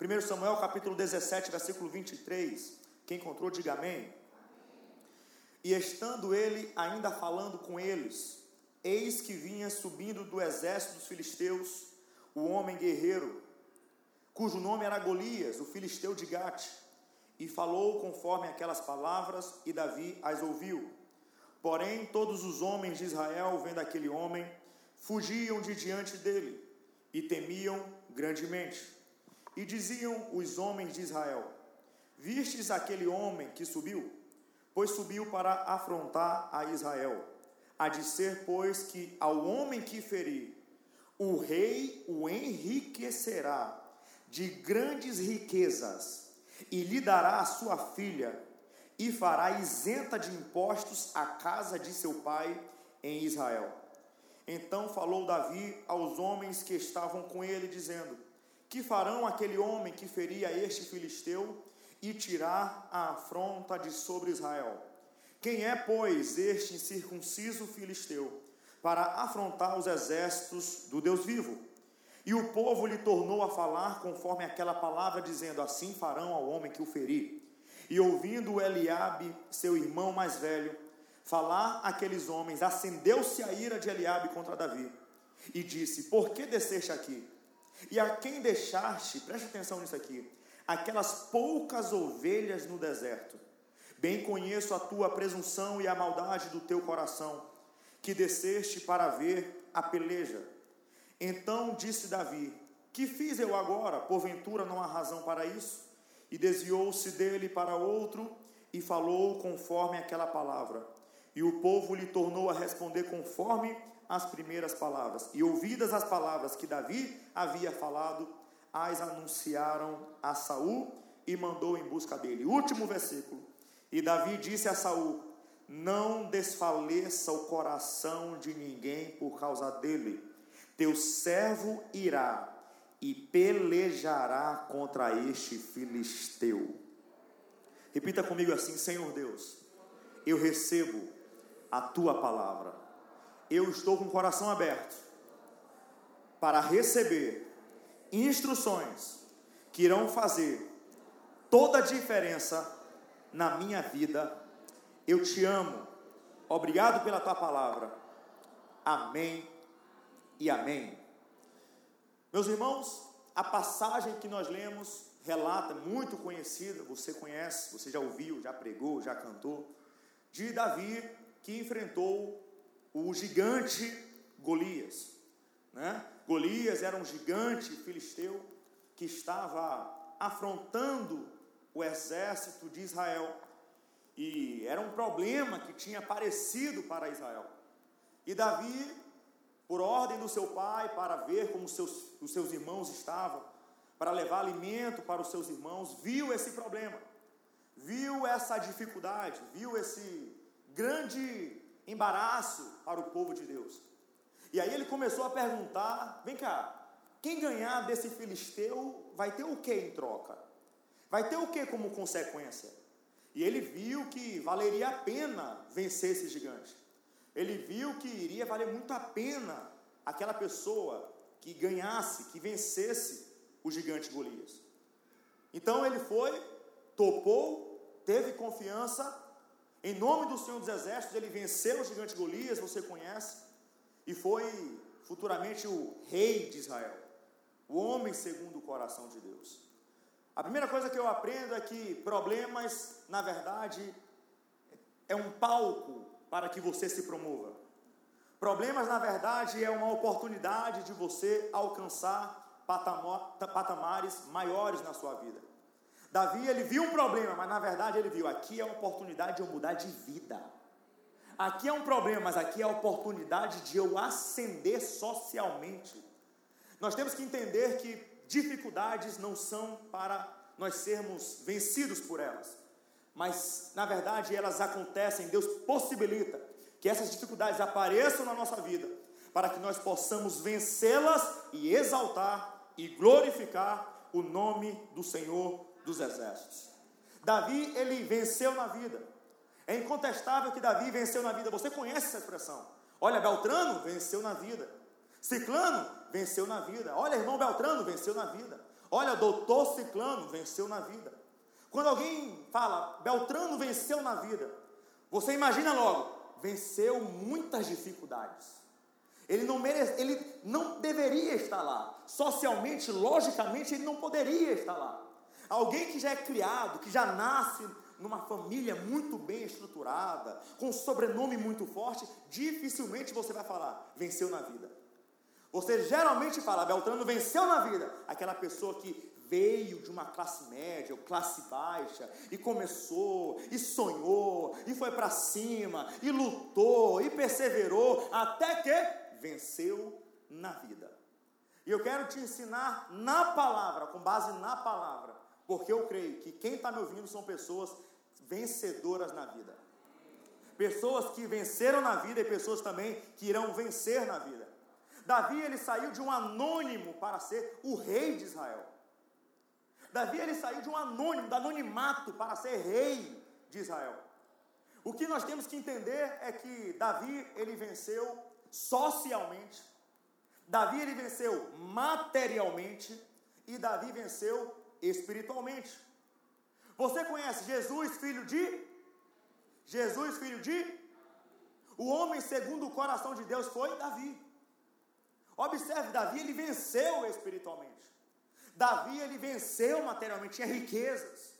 1 Samuel capítulo 17, versículo 23. Quem encontrou, diga amém. E estando ele ainda falando com eles, eis que vinha subindo do exército dos filisteus o homem guerreiro, cujo nome era Golias, o filisteu de Gate, e falou conforme aquelas palavras, e Davi as ouviu. Porém, todos os homens de Israel, vendo aquele homem, fugiam de diante dele e temiam grandemente. E diziam os homens de Israel: Vistes aquele homem que subiu? Pois subiu para afrontar a Israel. De ser, pois, que ao homem que ferir, o rei o enriquecerá de grandes riquezas e lhe dará a sua filha e fará isenta de impostos a casa de seu pai em Israel. Então falou Davi aos homens que estavam com ele, dizendo: Que farão aquele homem que feria este filisteu e tirar a afronta de sobre Israel? Quem é, pois, este incircunciso filisteu para afrontar os exércitos do Deus vivo? E o povo lhe tornou a falar conforme aquela palavra, dizendo: Assim farão ao homem que o ferir. E ouvindo Eliabe, seu irmão mais velho, falar aqueles homens, acendeu-se a ira de Eliabe contra Davi e disse: Por que desceste aqui? E a quem deixaste, preste atenção nisso aqui, aquelas poucas ovelhas no deserto. Bem conheço a tua presunção e a maldade do teu coração, que desceste para ver a peleja. Então disse Davi: Que fiz eu agora? Porventura não há razão para isso? E desviou-se dele para outro e falou conforme aquela palavra. E o povo lhe tornou a responder conforme as primeiras palavras. E ouvidas as palavras que Davi havia falado, as anunciaram a Saul e mandou em busca dele. Último versículo. E Davi disse a Saul: Não desfaleça o coração de ninguém por causa dele. Teu servo irá e pelejará contra este filisteu. Repita comigo assim: Senhor Deus, eu recebo a tua palavra. Eu estou com o coração aberto para receber instruções que irão fazer toda a diferença na minha vida. Eu te amo. Obrigado pela tua palavra. Amém e amém. Meus irmãos, a passagem que nós lemos relata, muito conhecida, você conhece, você já ouviu, já pregou, já cantou, de Davi que enfrentou o gigante Golias. Né? Golias era um gigante filisteu que estava afrontando o exército de Israel. E era um problema que tinha aparecido para Israel. E Davi por ordem do seu pai, para ver como seus, os seus irmãos estavam, para levar alimento para os seus irmãos, viu esse problema, viu essa dificuldade, viu esse grande embaraço para o povo de Deus. E aí ele começou a perguntar: vem cá, quem ganhar desse filisteu vai ter o que em troca? Vai ter o que como consequência? E ele viu que valeria a pena vencer esse gigante ele viu que iria valer muito a pena aquela pessoa que ganhasse, que vencesse o gigante Golias. Então ele foi, topou, teve confiança, em nome do Senhor dos Exércitos, ele venceu o gigante Golias, você conhece, e foi futuramente o rei de Israel, o homem segundo o coração de Deus. A primeira coisa que eu aprendo é que problemas, na verdade, é um palco para que você se promova. Problemas, na verdade, é uma oportunidade de você alcançar patamares maiores na sua vida. Davi, ele viu um problema, mas na verdade ele viu, aqui é a oportunidade de eu mudar de vida. Aqui é um problema, mas aqui é a oportunidade de eu ascender socialmente. Nós temos que entender que dificuldades não são para nós sermos vencidos por elas mas na verdade elas acontecem, Deus possibilita que essas dificuldades apareçam na nossa vida, para que nós possamos vencê-las e exaltar e glorificar o nome do Senhor dos Exércitos. Davi, ele venceu na vida. É incontestável que Davi venceu na vida. Você conhece essa expressão? Olha, Beltrano venceu na vida. Ciclano venceu na vida. Olha, irmão Beltrano venceu na vida. Olha, doutor Ciclano venceu na vida. Quando alguém fala, Beltrano venceu na vida, você imagina logo, venceu muitas dificuldades. Ele não, merece, ele não deveria estar lá. Socialmente, logicamente, ele não poderia estar lá. Alguém que já é criado, que já nasce numa família muito bem estruturada, com um sobrenome muito forte, dificilmente você vai falar, venceu na vida. Você geralmente fala, Beltrano venceu na vida. Aquela pessoa que veio de uma classe média ou classe baixa e começou e sonhou e foi para cima e lutou e perseverou até que venceu na vida. E eu quero te ensinar na palavra, com base na palavra, porque eu creio que quem está me ouvindo são pessoas vencedoras na vida. Pessoas que venceram na vida e pessoas também que irão vencer na vida. Davi ele saiu de um anônimo para ser o rei de Israel. Davi ele saiu de um anônimo, do anonimato para ser rei de Israel. O que nós temos que entender é que Davi ele venceu socialmente, Davi ele venceu materialmente e Davi venceu espiritualmente. Você conhece Jesus, filho de? Jesus, filho de? O homem segundo o coração de Deus foi Davi. Observe, Davi ele venceu espiritualmente. Davi ele venceu materialmente, tinha riquezas,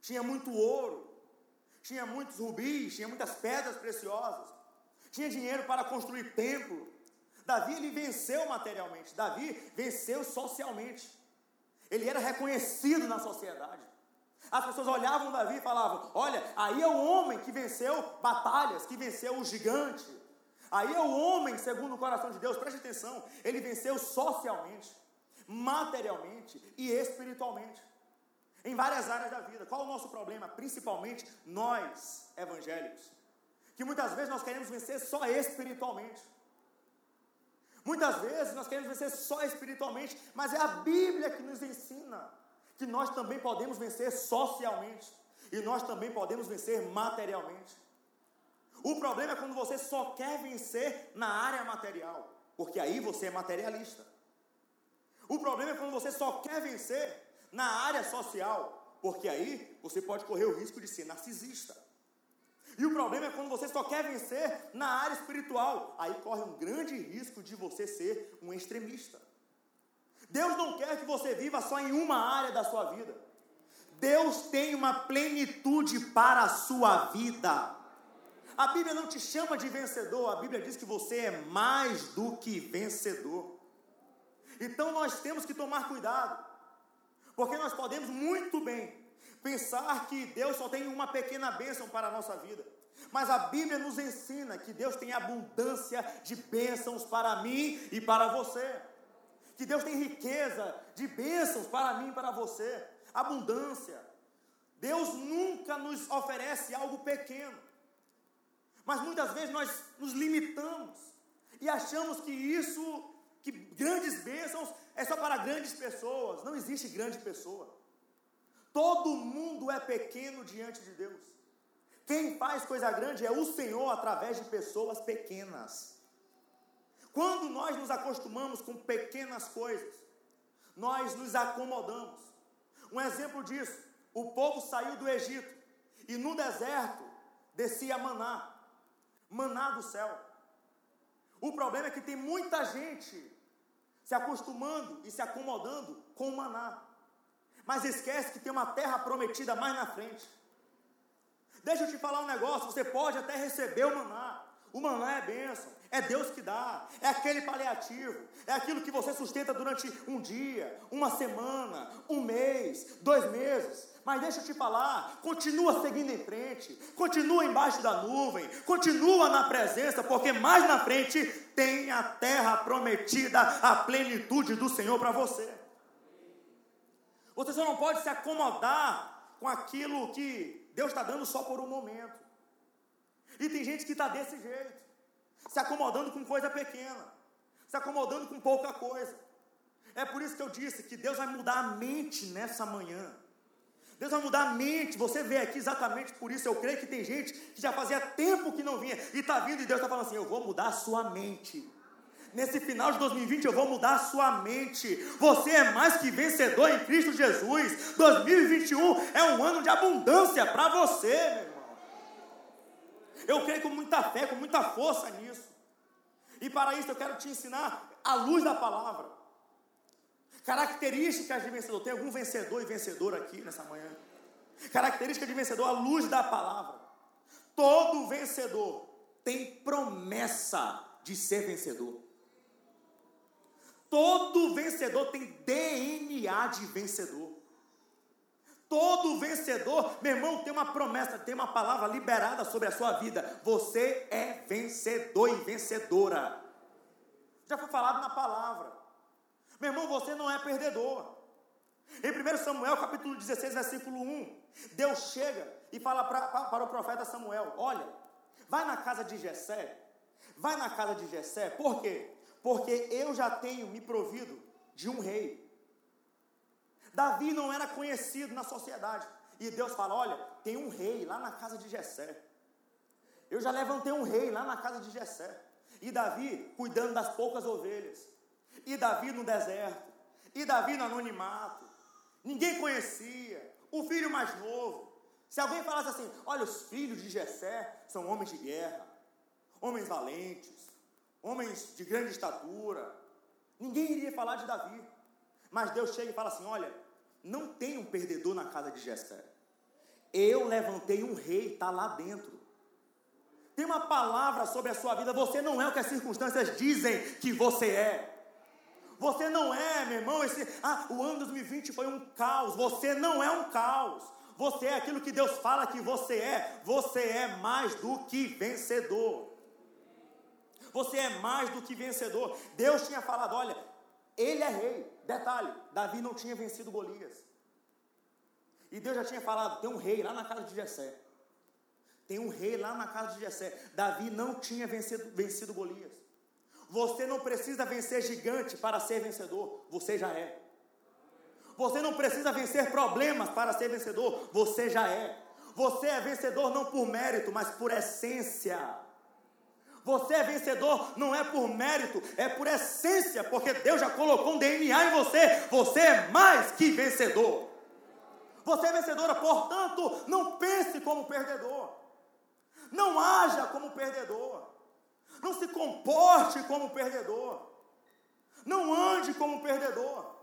tinha muito ouro, tinha muitos rubis, tinha muitas pedras preciosas, tinha dinheiro para construir templo. Davi ele venceu materialmente, Davi venceu socialmente. Ele era reconhecido na sociedade. As pessoas olhavam Davi e falavam: Olha, aí é o homem que venceu batalhas, que venceu o gigante. Aí é o homem, segundo o coração de Deus, preste atenção, ele venceu socialmente, materialmente e espiritualmente. Em várias áreas da vida. Qual o nosso problema? Principalmente nós, evangélicos. Que muitas vezes nós queremos vencer só espiritualmente. Muitas vezes nós queremos vencer só espiritualmente, mas é a Bíblia que nos ensina que nós também podemos vencer socialmente e nós também podemos vencer materialmente. O problema é quando você só quer vencer na área material, porque aí você é materialista. O problema é quando você só quer vencer na área social, porque aí você pode correr o risco de ser narcisista. E o problema é quando você só quer vencer na área espiritual, aí corre um grande risco de você ser um extremista. Deus não quer que você viva só em uma área da sua vida. Deus tem uma plenitude para a sua vida. A Bíblia não te chama de vencedor, a Bíblia diz que você é mais do que vencedor. Então nós temos que tomar cuidado, porque nós podemos muito bem pensar que Deus só tem uma pequena bênção para a nossa vida. Mas a Bíblia nos ensina que Deus tem abundância de bênçãos para mim e para você. Que Deus tem riqueza de bênçãos para mim e para você. Abundância. Deus nunca nos oferece algo pequeno. Mas muitas vezes nós nos limitamos e achamos que isso, que grandes bênçãos é só para grandes pessoas. Não existe grande pessoa. Todo mundo é pequeno diante de Deus. Quem faz coisa grande é o Senhor através de pessoas pequenas. Quando nós nos acostumamos com pequenas coisas, nós nos acomodamos. Um exemplo disso: o povo saiu do Egito e no deserto descia maná, maná do céu. O problema é que tem muita gente se acostumando e se acomodando com maná mas esquece que tem uma terra prometida mais na frente. Deixa eu te falar um negócio: você pode até receber o maná. O maná é bênção, é Deus que dá, é aquele paliativo, é aquilo que você sustenta durante um dia, uma semana, um mês, dois meses. Mas deixa eu te falar, continua seguindo em frente, continua embaixo da nuvem, continua na presença, porque mais na frente tem a terra prometida, a plenitude do Senhor para você. Você só não pode se acomodar com aquilo que Deus está dando só por um momento. E tem gente que está desse jeito, se acomodando com coisa pequena, se acomodando com pouca coisa. É por isso que eu disse que Deus vai mudar a mente nessa manhã. Deus vai mudar a mente. Você vê aqui exatamente por isso. Eu creio que tem gente que já fazia tempo que não vinha e está vindo e Deus está falando assim: Eu vou mudar a sua mente. Nesse final de 2020 eu vou mudar a sua mente. Você é mais que vencedor em Cristo Jesus. 2021 é um ano de abundância para você, meu irmão. Eu creio com muita fé, com muita força nisso. E para isso eu quero te ensinar a luz da palavra. Características de vencedor. Tem algum vencedor e vencedora aqui nessa manhã? Característica de vencedor, a luz da palavra. Todo vencedor tem promessa de ser vencedor. Todo vencedor tem DNA de vencedor. Todo vencedor, meu irmão, tem uma promessa, tem uma palavra liberada sobre a sua vida. Você é vencedor e vencedora. Já foi falado na palavra. Meu irmão, você não é perdedor. Em 1 Samuel, capítulo 16, versículo 1, Deus chega e fala pra, pra, para o profeta Samuel: Olha, vai na casa de Jessé, vai na casa de Jessé, por quê? Porque eu já tenho me provido de um rei. Davi não era conhecido na sociedade. E Deus fala: Olha, tem um rei lá na casa de Jessé. Eu já levantei um rei lá na casa de Jessé. E Davi cuidando das poucas ovelhas. E Davi no deserto. E Davi no anonimato. Ninguém conhecia. O filho mais novo. Se alguém falasse assim: Olha, os filhos de Jessé são homens de guerra, homens valentes, homens de grande estatura. Ninguém iria falar de Davi. Mas Deus chega e fala assim: Olha, não tem um perdedor na casa de Jessé. Eu levantei um rei, está lá dentro. Tem uma palavra sobre a sua vida. Você não é o que as circunstâncias dizem que você é. Você não é, meu irmão, esse. Ah, o ano 2020 foi um caos. Você não é um caos. Você é aquilo que Deus fala que você é. Você é mais do que vencedor. Você é mais do que vencedor. Deus tinha falado: olha, ele é rei. Detalhe: Davi não tinha vencido Golias. E Deus já tinha falado: tem um rei lá na casa de Jessé. Tem um rei lá na casa de Jessé. Davi não tinha vencido, vencido Golias. Você não precisa vencer gigante para ser vencedor. Você já é. Você não precisa vencer problemas para ser vencedor. Você já é. Você é vencedor não por mérito, mas por essência. Você é vencedor não é por mérito, é por essência, porque Deus já colocou um DNA em você. Você é mais que vencedor. Você é vencedora, portanto, não pense como perdedor. Não haja como perdedor. Não se comporte como perdedor. Não ande como perdedor.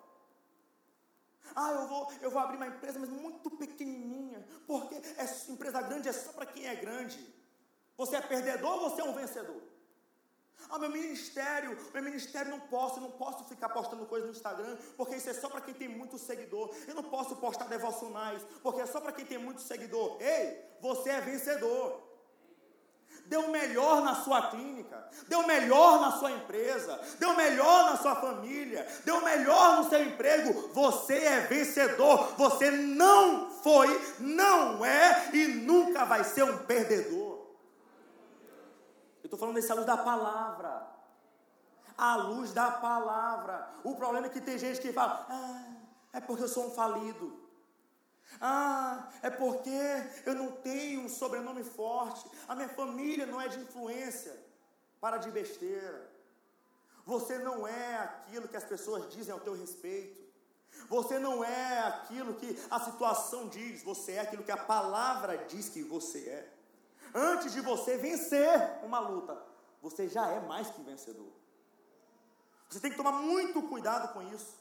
Ah, eu vou, eu vou abrir uma empresa, mas muito pequenininha, porque essa empresa grande é só para quem é grande. Você é perdedor ou você é um vencedor? Ah, meu ministério, meu ministério não posso, não posso ficar postando coisas no Instagram, porque isso é só para quem tem muito seguidor. Eu não posso postar devocionais, porque é só para quem tem muito seguidor. Ei, você é vencedor. Dê o melhor na sua clínica, dê o melhor na sua empresa, dê o melhor na sua família, dê o melhor no seu emprego. Você é vencedor. Você não foi, não é e nunca vai ser um perdedor estou falando dessa luz da palavra. A luz da palavra. O problema é que tem gente que fala: ah, é porque eu sou um falido. Ah, é porque eu não tenho um sobrenome forte. A minha família não é de influência. Para de besteira. Você não é aquilo que as pessoas dizem ao teu respeito. Você não é aquilo que a situação diz. Você é aquilo que a palavra diz que você é antes de você vencer uma luta, você já é mais que vencedor. Você tem que tomar muito cuidado com isso.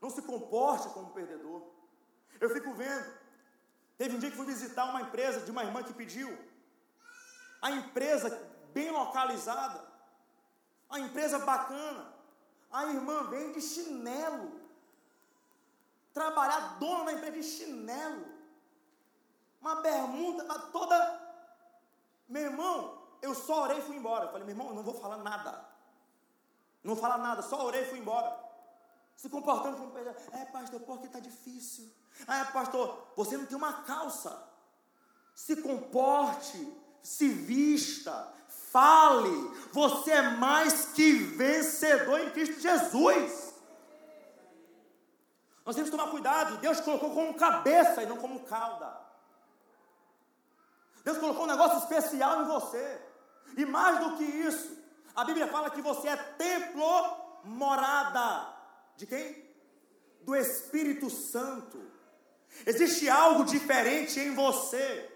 Não se comporte como perdedor. Eu fico vendo. Teve um dia que fui visitar uma empresa de uma irmã que pediu. A empresa bem localizada. A empresa bacana. A irmã vem de chinelo. Trabalhar dona da empresa de chinelo. Uma bermuda toda meu irmão, eu só orei e fui embora. Eu falei, meu irmão, eu não vou falar nada. Não vou falar nada, só orei e fui embora. Se comportando como pedreiro. É, pastor, porque está difícil. Ah, é, pastor, você não tem uma calça. Se comporte, se vista, fale. Você é mais que vencedor em Cristo Jesus. Nós temos que tomar cuidado. Deus colocou como cabeça e não como cauda. Deus colocou um negócio especial em você. E mais do que isso, A Bíblia fala que você é templo, morada. De quem? Do Espírito Santo. Existe algo diferente em você.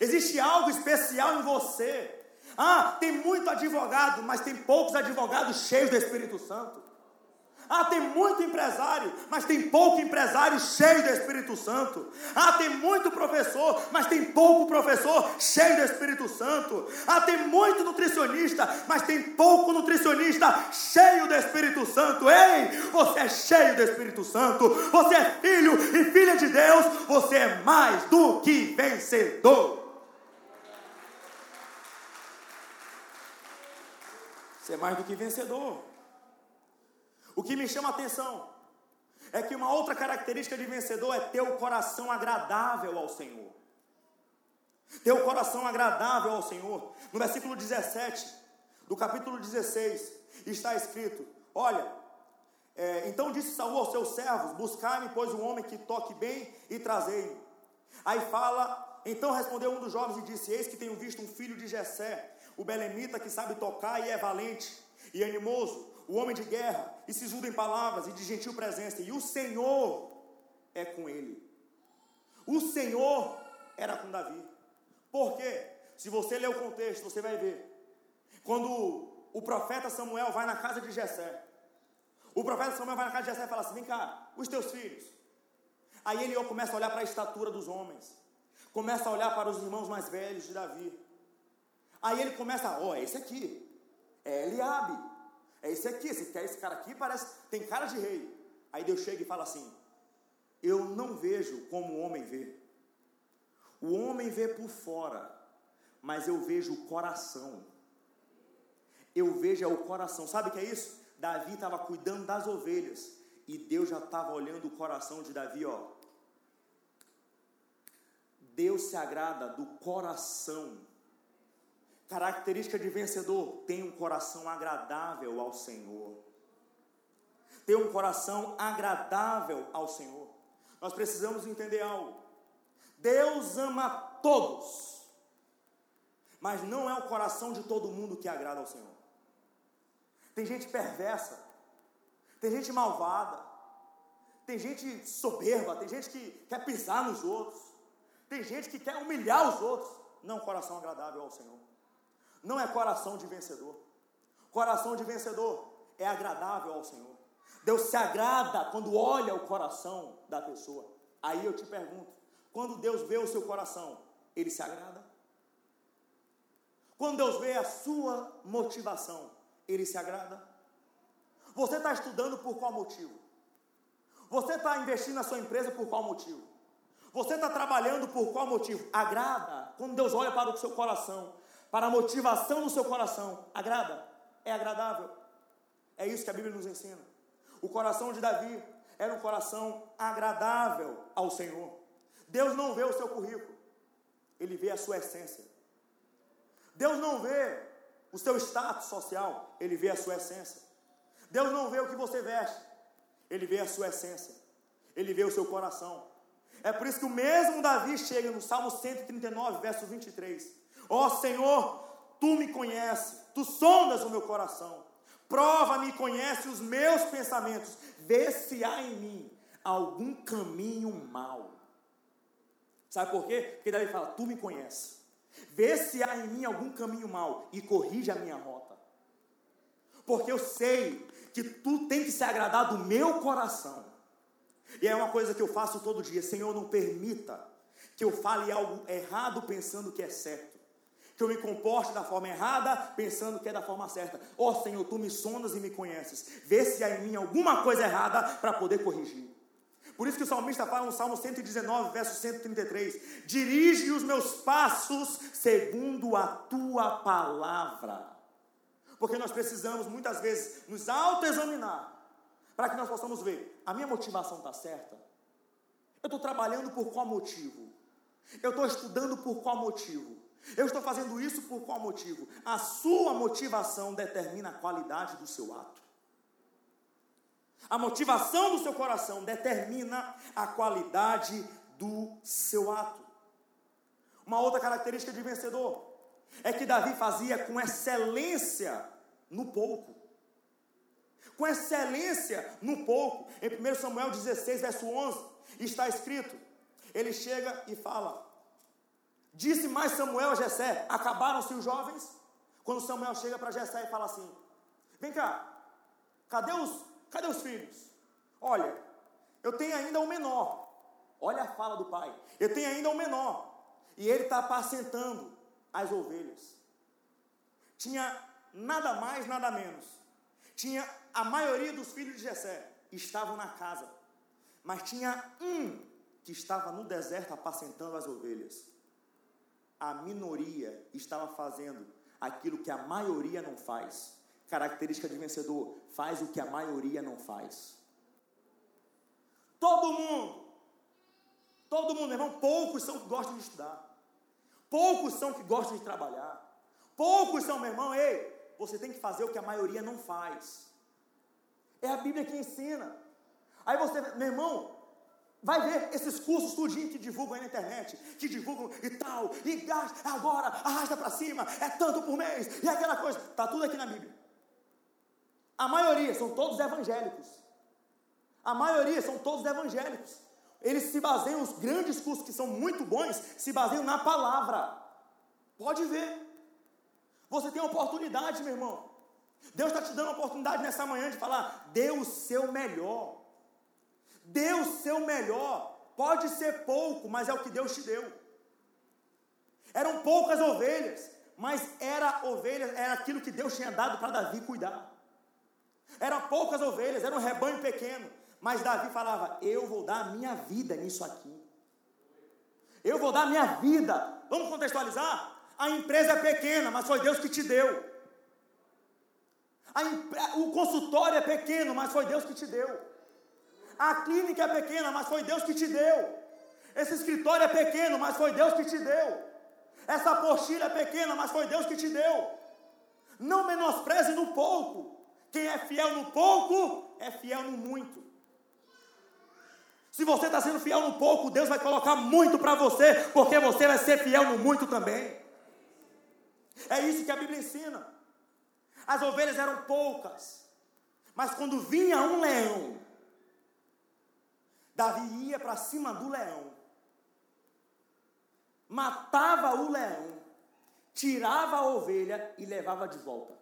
Existe algo especial em você. Ah, tem muito advogado, mas tem poucos advogados cheios do Espírito Santo. Ah, tem muito empresário, mas tem pouco empresário cheio do Espírito Santo. Ah, tem muito professor, mas tem pouco professor cheio do Espírito Santo. Ah, tem muito nutricionista, mas tem pouco nutricionista cheio do Espírito Santo. Ei, você é cheio do Espírito Santo. Você é filho e filha de Deus. Você é mais do que vencedor. Você é mais do que vencedor. O que me chama a atenção é que uma outra característica de vencedor é ter o coração agradável ao Senhor. Ter o coração agradável ao Senhor. No versículo 17 do capítulo 16 está escrito: Olha, é, então disse Saul aos seus servos: Buscai-me, pois, um homem que toque bem e trazei-me. Aí fala, então respondeu um dos jovens e disse: Eis que tenho visto um filho de Jessé, o belemita que sabe tocar e é valente e animoso o homem de guerra, e se sisudo em palavras e de gentil presença, e o Senhor é com ele. O Senhor era com Davi. Por quê? Se você ler o contexto, você vai ver. Quando o profeta Samuel vai na casa de Jessé, o profeta Samuel vai na casa de Jessé e fala assim: vem cá, os teus filhos. Aí ele começa a olhar para a estatura dos homens, começa a olhar para os irmãos mais velhos de Davi. Aí ele começa, ó, oh, esse aqui, é Eliabe. É esse aqui, esse, esse cara aqui parece, tem cara de rei. Aí Deus chega e fala assim: Eu não vejo como o homem vê. O homem vê por fora, mas eu vejo o coração. Eu vejo é o coração. Sabe o que é isso? Davi estava cuidando das ovelhas e Deus já estava olhando o coração de Davi, ó. Deus se agrada do coração Característica de vencedor: tem um coração agradável ao Senhor. Tem um coração agradável ao Senhor. Nós precisamos entender algo. Deus ama todos, mas não é o coração de todo mundo que agrada ao Senhor. Tem gente perversa, tem gente malvada, tem gente soberba, tem gente que quer pisar nos outros, tem gente que quer humilhar os outros. Não é coração agradável ao Senhor não é coração de vencedor. Coração de vencedor é agradável ao Senhor. Deus se agrada quando olha o coração da pessoa. Aí eu te pergunto: quando Deus vê o seu coração, ele se agrada? Quando Deus vê a sua motivação, ele se agrada? Você está estudando por qual motivo? Você está investindo na sua empresa por qual motivo? Você está trabalhando por qual motivo? Agrada quando Deus olha para o seu coração para a motivação do seu coração, agrada? É agradável? É isso que a Bíblia nos ensina. O coração de Davi era um coração agradável ao Senhor. Deus não vê o seu currículo, ele vê a sua essência. Deus não vê o seu status social, ele vê a sua essência. Deus não vê o que você veste, ele vê a sua essência. Ele vê o seu coração. É por isso que o mesmo Davi chega no Salmo 139, verso 23. Ó oh, Senhor, tu me conheces, tu sondas o meu coração. Prova-me e conhece os meus pensamentos. Vê se há em mim algum caminho mau. Sabe por quê? Porque Davi fala: Tu me conheces. Vê se há em mim algum caminho mau e corrige a minha rota. Porque eu sei que tu tem que se agradar do meu coração. E é uma coisa que eu faço todo dia. Senhor, não permita que eu fale algo errado pensando que é certo que eu me comporte da forma errada, pensando que é da forma certa. Ó oh, Senhor, tu me sondas e me conheces. Vê se há em mim alguma coisa errada para poder corrigir. Por isso que o salmista fala no Salmo 119, verso 133: Dirige os meus passos segundo a tua palavra. Porque nós precisamos muitas vezes nos autoexaminar para que nós possamos ver: a minha motivação está certa? Eu estou trabalhando por qual motivo? Eu estou estudando por qual motivo? Eu estou fazendo isso por qual motivo? A sua motivação determina a qualidade do seu ato. A motivação do seu coração determina a qualidade do seu ato. Uma outra característica de vencedor é que Davi fazia com excelência no pouco. Com excelência no pouco. Em 1 Samuel 16, verso 11, está escrito: ele chega e fala: Disse mais Samuel a Jessé: Acabaram-se os jovens? Quando Samuel chega para Jessé e fala assim: Vem cá, cadê os, cadê os filhos? Olha, eu tenho ainda um menor. Olha a fala do pai. Eu tenho ainda um menor. E ele está apacentando as ovelhas. Tinha nada mais, nada menos. Tinha a maioria dos filhos de Jessé estavam na casa. Mas tinha um que estava no deserto apacentando as ovelhas. A minoria estava fazendo aquilo que a maioria não faz. Característica de vencedor: faz o que a maioria não faz. Todo mundo, todo mundo, irmão, poucos são que gostam de estudar, poucos são que gostam de trabalhar, poucos são, meu irmão, ei, você tem que fazer o que a maioria não faz. É a Bíblia que ensina. Aí você, meu irmão, Vai ver esses cursos tudinho que divulgam aí na internet, que divulgam e tal, e gasta, agora, arrasta para cima, é tanto por mês, e aquela coisa. Está tudo aqui na Bíblia. A maioria são todos evangélicos. A maioria são todos evangélicos. Eles se baseiam, os grandes cursos que são muito bons, se baseiam na palavra. Pode ver. Você tem oportunidade, meu irmão. Deus está te dando a oportunidade nessa manhã de falar, dê o seu melhor. Dê o seu melhor. Pode ser pouco, mas é o que Deus te deu. Eram poucas ovelhas, mas era ovelhas, era aquilo que Deus tinha dado para Davi cuidar. Eram poucas ovelhas, era um rebanho pequeno, mas Davi falava: Eu vou dar a minha vida nisso aqui. Eu vou dar a minha vida. Vamos contextualizar? A empresa é pequena, mas foi Deus que te deu. o consultório é pequeno, mas foi Deus que te deu. A clínica é pequena, mas foi Deus que te deu. Esse escritório é pequeno, mas foi Deus que te deu. Essa apostila é pequena, mas foi Deus que te deu. Não menospreze no pouco. Quem é fiel no pouco, é fiel no muito. Se você está sendo fiel no pouco, Deus vai colocar muito para você, porque você vai ser fiel no muito também. É isso que a Bíblia ensina. As ovelhas eram poucas, mas quando vinha um leão, Davi ia para cima do leão, matava o leão, tirava a ovelha e levava de volta.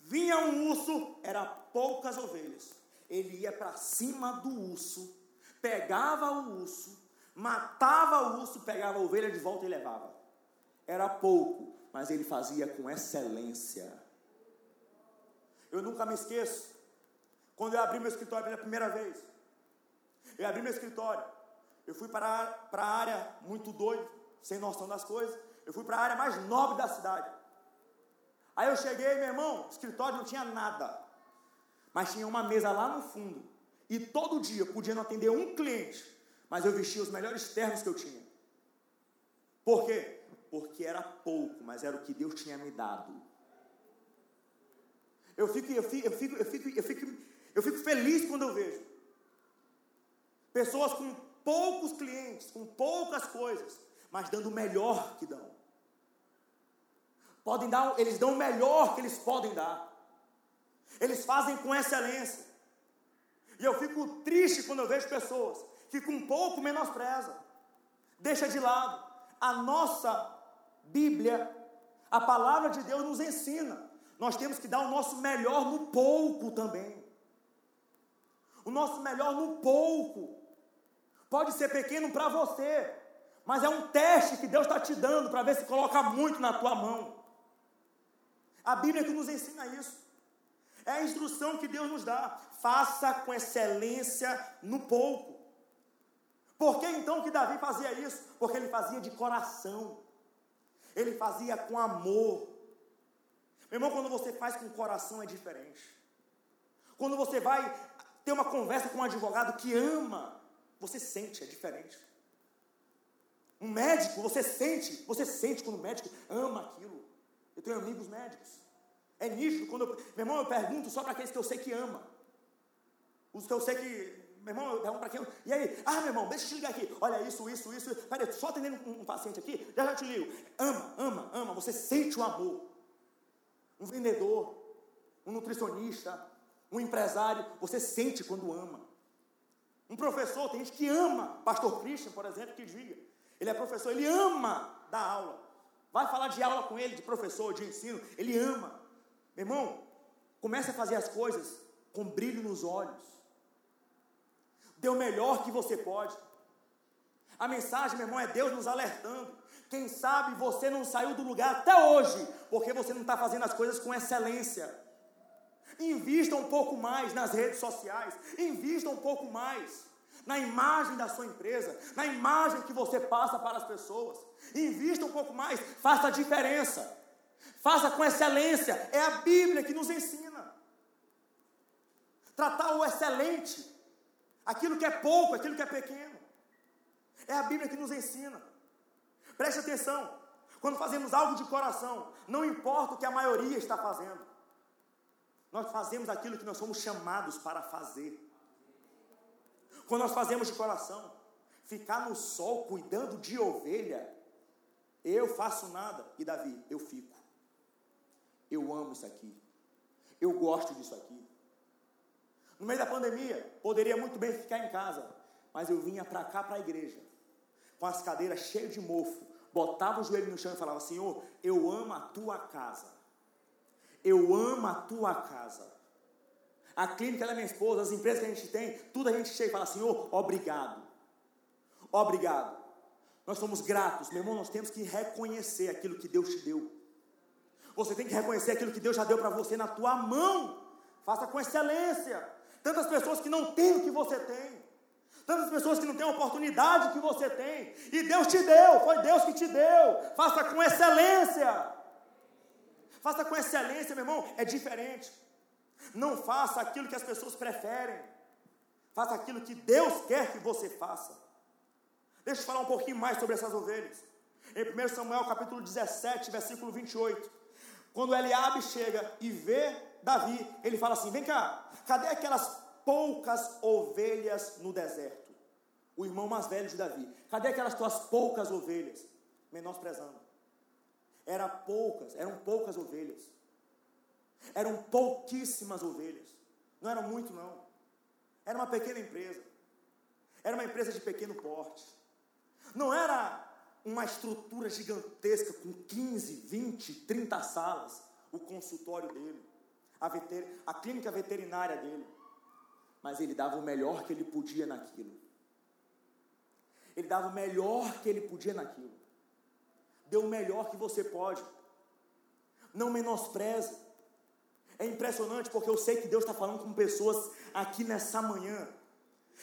Vinha um urso, era poucas ovelhas. Ele ia para cima do urso, pegava o urso, matava o urso, pegava a ovelha de volta e levava. Era pouco, mas ele fazia com excelência. Eu nunca me esqueço, quando eu abri meu escritório pela primeira vez, eu abri meu escritório. Eu fui para, a área muito doido, sem noção das coisas. Eu fui para a área mais nobre da cidade. Aí eu cheguei, meu irmão, escritório não tinha nada. Mas tinha uma mesa lá no fundo. E todo dia podia não atender um cliente. Mas eu vestia os melhores ternos que eu tinha. Por quê? Porque era pouco, mas era o que Deus tinha me dado. Eu fico, eu fico, eu fico, eu fico, eu fico, eu fico feliz quando eu vejo Pessoas com poucos clientes, com poucas coisas, mas dando o melhor que dão. Podem dar, eles dão o melhor que eles podem dar. Eles fazem com excelência. E eu fico triste quando eu vejo pessoas que com pouco menosprezam, deixa de lado. A nossa Bíblia, a palavra de Deus nos ensina. Nós temos que dar o nosso melhor no pouco também. O nosso melhor no pouco. Pode ser pequeno para você, mas é um teste que Deus está te dando para ver se coloca muito na tua mão. A Bíblia que nos ensina isso. É a instrução que Deus nos dá. Faça com excelência no pouco. Por que então que Davi fazia isso? Porque ele fazia de coração. Ele fazia com amor. Meu irmão, quando você faz com coração é diferente. Quando você vai ter uma conversa com um advogado que ama, você sente, é diferente. Um médico, você sente, você sente quando o médico ama aquilo. Eu tenho amigos médicos. É nítido quando eu, meu irmão, eu pergunto só para aqueles que eu sei que ama. Os que eu sei que, meu irmão, eu pergunto para quem. E aí, ah, meu irmão, deixa eu te ligar aqui. Olha isso, isso, isso. Peraí, só atendendo um, um paciente aqui, já já te ligo. Ama, ama, ama. Você sente o amor. um vendedor, um nutricionista, um empresário, você sente quando ama. Um professor, tem gente que ama, pastor Christian, por exemplo, que diga, ele é professor, ele ama dar aula. Vai falar de aula com ele, de professor, de ensino, ele ama. Meu irmão, comece a fazer as coisas com brilho nos olhos. Dê o melhor que você pode. A mensagem, meu irmão, é Deus nos alertando. Quem sabe você não saiu do lugar até hoje, porque você não está fazendo as coisas com excelência. Invista um pouco mais nas redes sociais, invista um pouco mais na imagem da sua empresa, na imagem que você passa para as pessoas. Invista um pouco mais, faça a diferença. Faça com excelência. É a Bíblia que nos ensina. Tratar o excelente, aquilo que é pouco, aquilo que é pequeno. É a Bíblia que nos ensina. Preste atenção. Quando fazemos algo de coração, não importa o que a maioria está fazendo. Nós fazemos aquilo que nós somos chamados para fazer. Quando nós fazemos de coração, ficar no sol cuidando de ovelha, eu faço nada. E Davi, eu fico. Eu amo isso aqui. Eu gosto disso aqui. No meio da pandemia, poderia muito bem ficar em casa, mas eu vinha para cá, para a igreja, com as cadeiras cheias de mofo, botava o joelho no chão e falava: Senhor, eu amo a tua casa. Eu amo a tua casa. A clínica da minha esposa, as empresas que a gente tem, tudo a gente chega e fala: Senhor, obrigado. Obrigado. Nós somos gratos, meu irmão. Nós temos que reconhecer aquilo que Deus te deu. Você tem que reconhecer aquilo que Deus já deu para você na tua mão. Faça com excelência. Tantas pessoas que não têm o que você tem. Tantas pessoas que não têm a oportunidade que você tem. E Deus te deu, foi Deus que te deu. Faça com excelência. Faça com excelência, meu irmão, é diferente. Não faça aquilo que as pessoas preferem. Faça aquilo que Deus quer que você faça. Deixa eu falar um pouquinho mais sobre essas ovelhas. Em 1 Samuel capítulo 17, versículo 28. Quando Eliabe chega e vê Davi, ele fala assim: Vem cá, cadê aquelas poucas ovelhas no deserto? O irmão mais velho de Davi, cadê aquelas tuas poucas ovelhas? Menosprezando. Era poucas, eram poucas ovelhas. Eram pouquíssimas ovelhas. Não eram muito, não. Era uma pequena empresa. Era uma empresa de pequeno porte. Não era uma estrutura gigantesca com 15, 20, 30 salas, o consultório dele, a, veter, a clínica veterinária dele. Mas ele dava o melhor que ele podia naquilo. Ele dava o melhor que ele podia naquilo. Deu o melhor que você pode. Não menospreze. É impressionante porque eu sei que Deus está falando com pessoas aqui nessa manhã.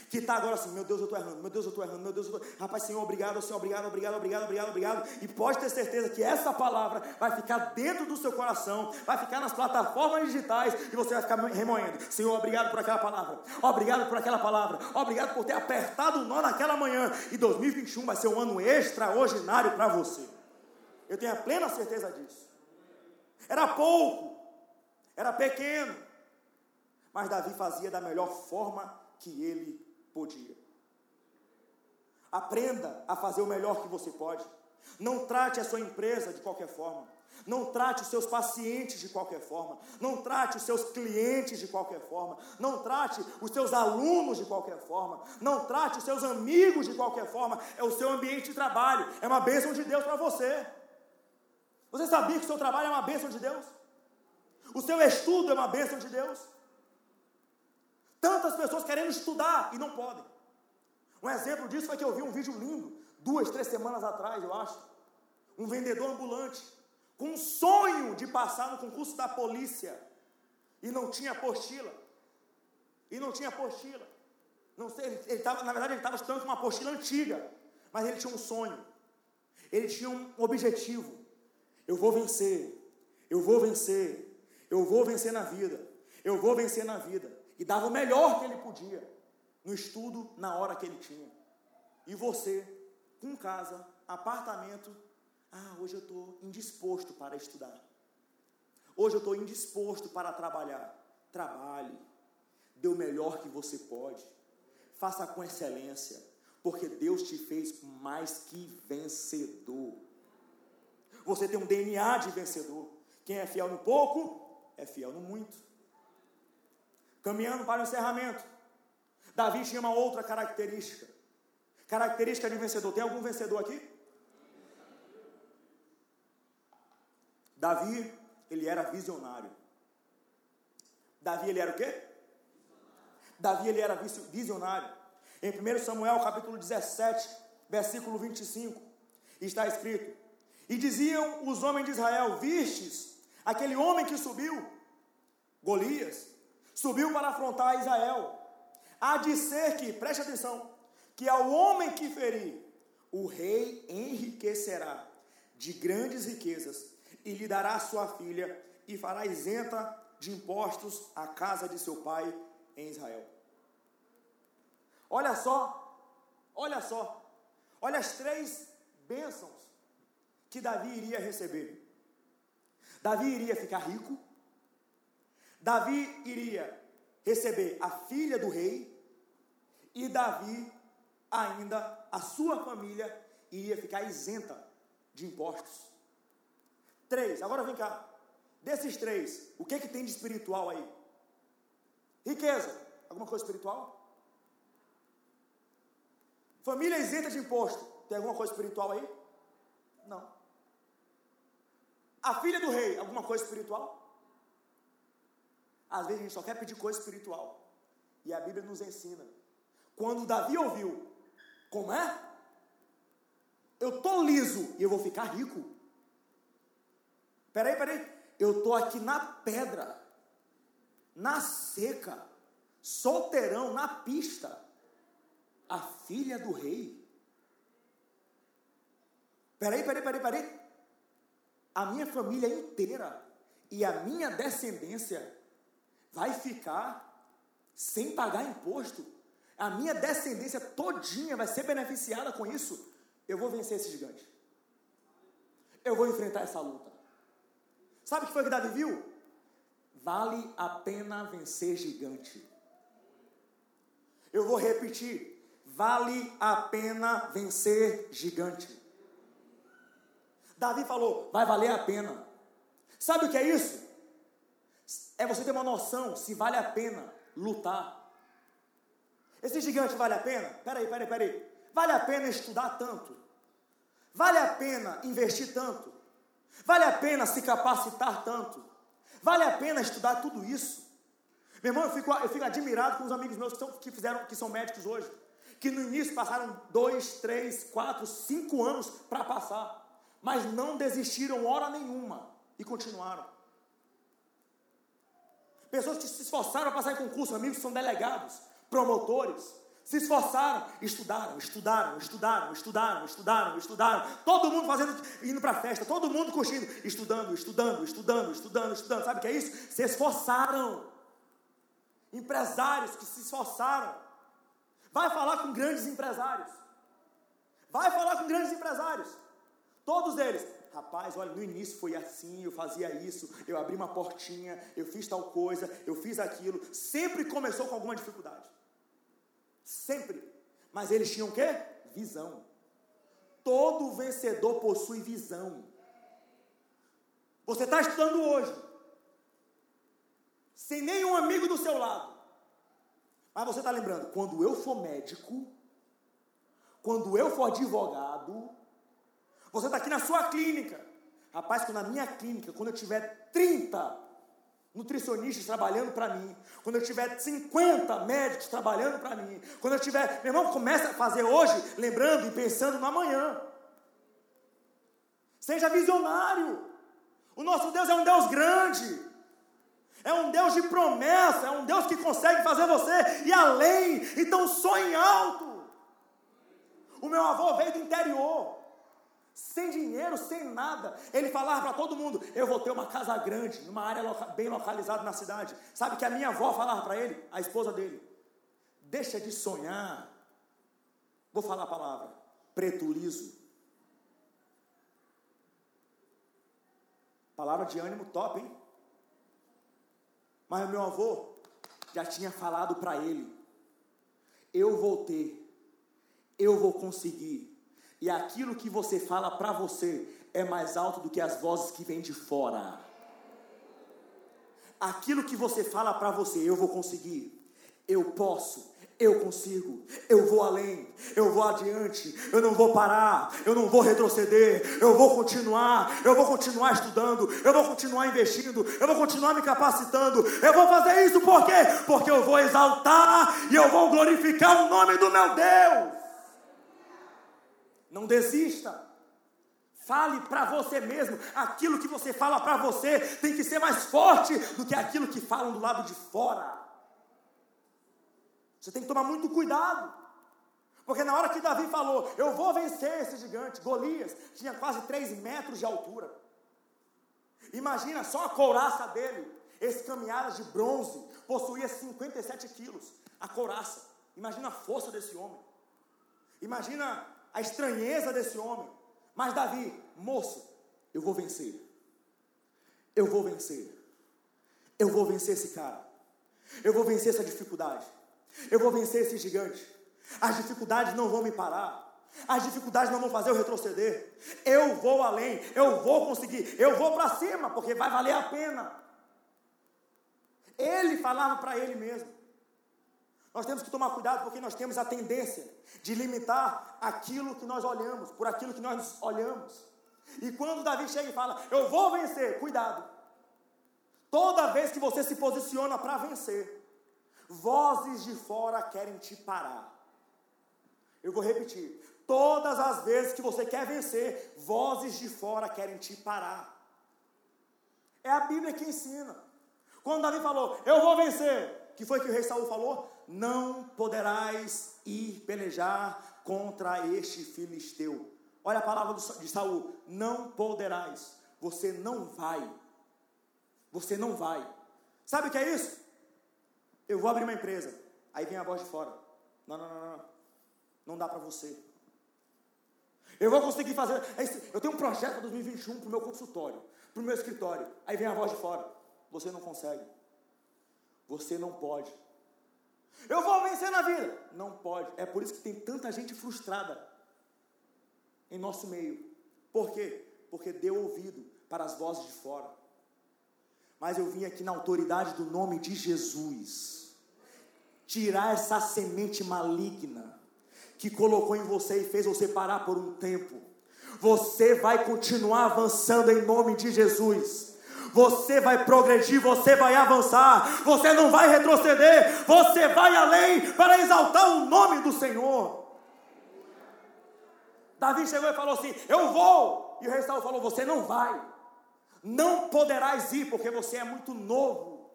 Que está agora assim, meu Deus, eu estou errando, meu Deus, eu estou errando, meu Deus, eu tô... Rapaz, Senhor, obrigado, Senhor, obrigado, obrigado, obrigado, obrigado, obrigado. E pode ter certeza que essa palavra vai ficar dentro do seu coração, vai ficar nas plataformas digitais e você vai ficar remoendo. Senhor, obrigado por aquela palavra, obrigado por aquela palavra, obrigado por ter apertado o nó naquela manhã. E 2021 vai ser um ano extraordinário para você. Eu tenho a plena certeza disso. Era pouco, era pequeno, mas Davi fazia da melhor forma que ele podia. Aprenda a fazer o melhor que você pode. Não trate a sua empresa de qualquer forma. Não trate os seus pacientes de qualquer forma. Não trate os seus clientes de qualquer forma. Não trate os seus alunos de qualquer forma. Não trate os seus amigos de qualquer forma. É o seu ambiente de trabalho. É uma bênção de Deus para você. Você sabia que o seu trabalho é uma bênção de Deus? O seu estudo é uma bênção de Deus. Tantas pessoas querendo estudar e não podem. Um exemplo disso foi que eu vi um vídeo lindo, duas, três semanas atrás, eu acho. Um vendedor ambulante, com um sonho de passar no concurso da polícia. E não tinha apostila. E não tinha apostila. Não sei, ele, ele tava, na verdade, ele estava estudando com uma apostila antiga. Mas ele tinha um sonho. Ele tinha um objetivo. Eu vou vencer. Eu vou vencer. Eu vou vencer na vida. Eu vou vencer na vida. E dava o melhor que ele podia no estudo na hora que ele tinha. E você, com casa, apartamento, ah, hoje eu estou indisposto para estudar. Hoje eu estou indisposto para trabalhar. Trabalhe. Dê o melhor que você pode. Faça com excelência. Porque Deus te fez mais que vencedor. Você tem um DNA de vencedor Quem é fiel no pouco, é fiel no muito. Caminhando para o encerramento. Davi tinha uma outra característica. Característica de vencedor. Tem algum vencedor aqui? Davi, ele era visionário. Davi, ele era o quê? Davi, ele era visionário. Em 1 Samuel, capítulo 17, versículo 25, está escrito: E diziam os homens de Israel: Vistes aquele homem que subiu, Golias, subiu para afrontar Israel. Há de ser que, preste atenção, que ao homem que ferir, o rei enriquecerá de grandes riquezas e lhe dará sua filha e fará isenta de impostos a casa de seu pai em Israel. Olha só, olha só, olha as três bênçãos que Davi iria receber. Davi iria ficar rico, Davi iria receber a filha do rei, e Davi, ainda, a sua família, iria ficar isenta de impostos. Três, agora vem cá. Desses três, o que, é que tem de espiritual aí? Riqueza, alguma coisa espiritual? Família isenta de imposto, tem alguma coisa espiritual aí? Não. A filha do rei, alguma coisa espiritual? Às vezes a gente só quer pedir coisa espiritual. E a Bíblia nos ensina. Quando Davi ouviu, como é? Eu estou liso e eu vou ficar rico. Peraí, peraí. Eu estou aqui na pedra, na seca, solteirão, na pista. A filha do rei. Peraí, peraí, peraí, peraí. A minha família inteira e a minha descendência vai ficar sem pagar imposto. A minha descendência todinha vai ser beneficiada com isso. Eu vou vencer esse gigante. Eu vou enfrentar essa luta. Sabe o que foi que Davi viu? Vale a pena vencer gigante. Eu vou repetir. Vale a pena vencer gigante. Davi falou: vai valer a pena. Sabe o que é isso? é você ter uma noção se vale a pena lutar. Esse gigante vale a pena? Peraí, peraí, peraí. Vale a pena estudar tanto? Vale a pena investir tanto? Vale a pena se capacitar tanto? Vale a pena estudar tudo isso? Meu irmão, eu fico, eu fico admirado com os amigos meus que, são, que fizeram, que são médicos hoje, que no início passaram dois, três, quatro, cinco anos para passar, mas não desistiram hora nenhuma e continuaram. Pessoas que se esforçaram para em concurso, amigos que são delegados, promotores, se esforçaram, estudaram, estudaram, estudaram, estudaram, estudaram, estudaram. Todo mundo fazendo, indo para a festa, todo mundo curtindo, estudando, estudando, estudando, estudando, estudando. Sabe o que é isso? Se esforçaram. Empresários que se esforçaram. Vai falar com grandes empresários. Vai falar com grandes empresários. Todos eles Rapaz, olha, no início foi assim, eu fazia isso, eu abri uma portinha, eu fiz tal coisa, eu fiz aquilo. Sempre começou com alguma dificuldade. Sempre. Mas eles tinham o quê? Visão. Todo vencedor possui visão. Você está estudando hoje, sem nenhum amigo do seu lado. Mas você está lembrando, quando eu for médico, quando eu for advogado, você está aqui na sua clínica. Rapaz, que na minha clínica, quando eu tiver 30 nutricionistas trabalhando para mim, quando eu tiver 50 médicos trabalhando para mim, quando eu tiver, meu irmão, começa a fazer hoje, lembrando e pensando no amanhã. Seja visionário. O nosso Deus é um Deus grande. É um Deus de promessa, é um Deus que consegue fazer você ir além. Então sonhe alto. O meu avô veio do interior sem dinheiro, sem nada. Ele falava para todo mundo: Eu vou ter uma casa grande, numa área loca bem localizada na cidade. Sabe que a minha avó falava para ele, a esposa dele: Deixa de sonhar. Vou falar a palavra: pretulizo. Palavra de ânimo top, hein? Mas o meu avô já tinha falado para ele: Eu vou ter, eu vou conseguir e aquilo que você fala para você é mais alto do que as vozes que vêm de fora. aquilo que você fala para você, eu vou conseguir, eu posso, eu consigo, eu vou além, eu vou adiante, eu não vou parar, eu não vou retroceder, eu vou continuar, eu vou continuar estudando, eu vou continuar investindo, eu vou continuar me capacitando, eu vou fazer isso por quê? Porque eu vou exaltar e eu vou glorificar o nome do meu Deus. Não desista. Fale para você mesmo. Aquilo que você fala para você tem que ser mais forte do que aquilo que falam do lado de fora. Você tem que tomar muito cuidado. Porque na hora que Davi falou, eu vou vencer esse gigante, Golias tinha quase 3 metros de altura. Imagina só a couraça dele, esse caminhada de bronze, possuía 57 quilos. A couraça. Imagina a força desse homem. Imagina a estranheza desse homem. Mas Davi, moço, eu vou vencer. Eu vou vencer. Eu vou vencer esse cara. Eu vou vencer essa dificuldade. Eu vou vencer esse gigante. As dificuldades não vão me parar. As dificuldades não vão fazer eu retroceder. Eu vou além, eu vou conseguir, eu vou para cima, porque vai valer a pena. Ele falava para ele mesmo. Nós temos que tomar cuidado porque nós temos a tendência de limitar aquilo que nós olhamos, por aquilo que nós olhamos. E quando Davi chega e fala, eu vou vencer, cuidado. Toda vez que você se posiciona para vencer, Vozes de fora querem te parar. Eu vou repetir. Todas as vezes que você quer vencer, vozes de fora querem te parar. É a Bíblia que ensina. Quando Davi falou, eu vou vencer, que foi que o rei Saul falou? Não poderás ir pelejar contra este filisteu. Olha a palavra de Saul, não poderás. Você não vai. Você não vai. Sabe o que é isso? Eu vou abrir uma empresa. Aí vem a voz de fora. Não, não, não, não. Não dá para você. Eu vou conseguir fazer. Eu tenho um projeto para 2021 para o meu consultório, para o meu escritório. Aí vem a voz de fora. Você não consegue. Você não pode. Eu vou vencer na vida. Não pode. É por isso que tem tanta gente frustrada em nosso meio. Por quê? Porque deu ouvido para as vozes de fora. Mas eu vim aqui na autoridade do nome de Jesus tirar essa semente maligna que colocou em você e fez você parar por um tempo. Você vai continuar avançando em nome de Jesus. Você vai progredir, você vai avançar, você não vai retroceder, você vai além para exaltar o nome do Senhor. Davi chegou e falou assim: Eu vou. E o Saul falou: Você não vai, não poderás ir, porque você é muito novo.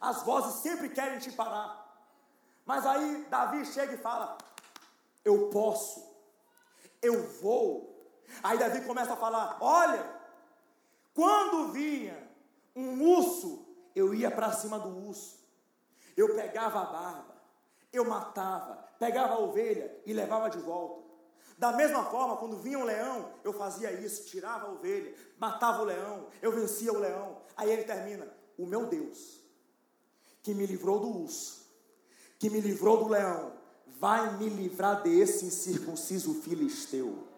As vozes sempre querem te parar. Mas aí Davi chega e fala: Eu posso, eu vou. Aí Davi começa a falar: Olha, quando vinha um urso, eu ia para cima do urso. Eu pegava a barba, eu matava, pegava a ovelha e levava de volta. Da mesma forma, quando vinha um leão, eu fazia isso, tirava a ovelha, matava o leão, eu vencia o leão. Aí ele termina: O meu Deus que me livrou do urso, que me livrou do leão, vai me livrar desse incircunciso filisteu.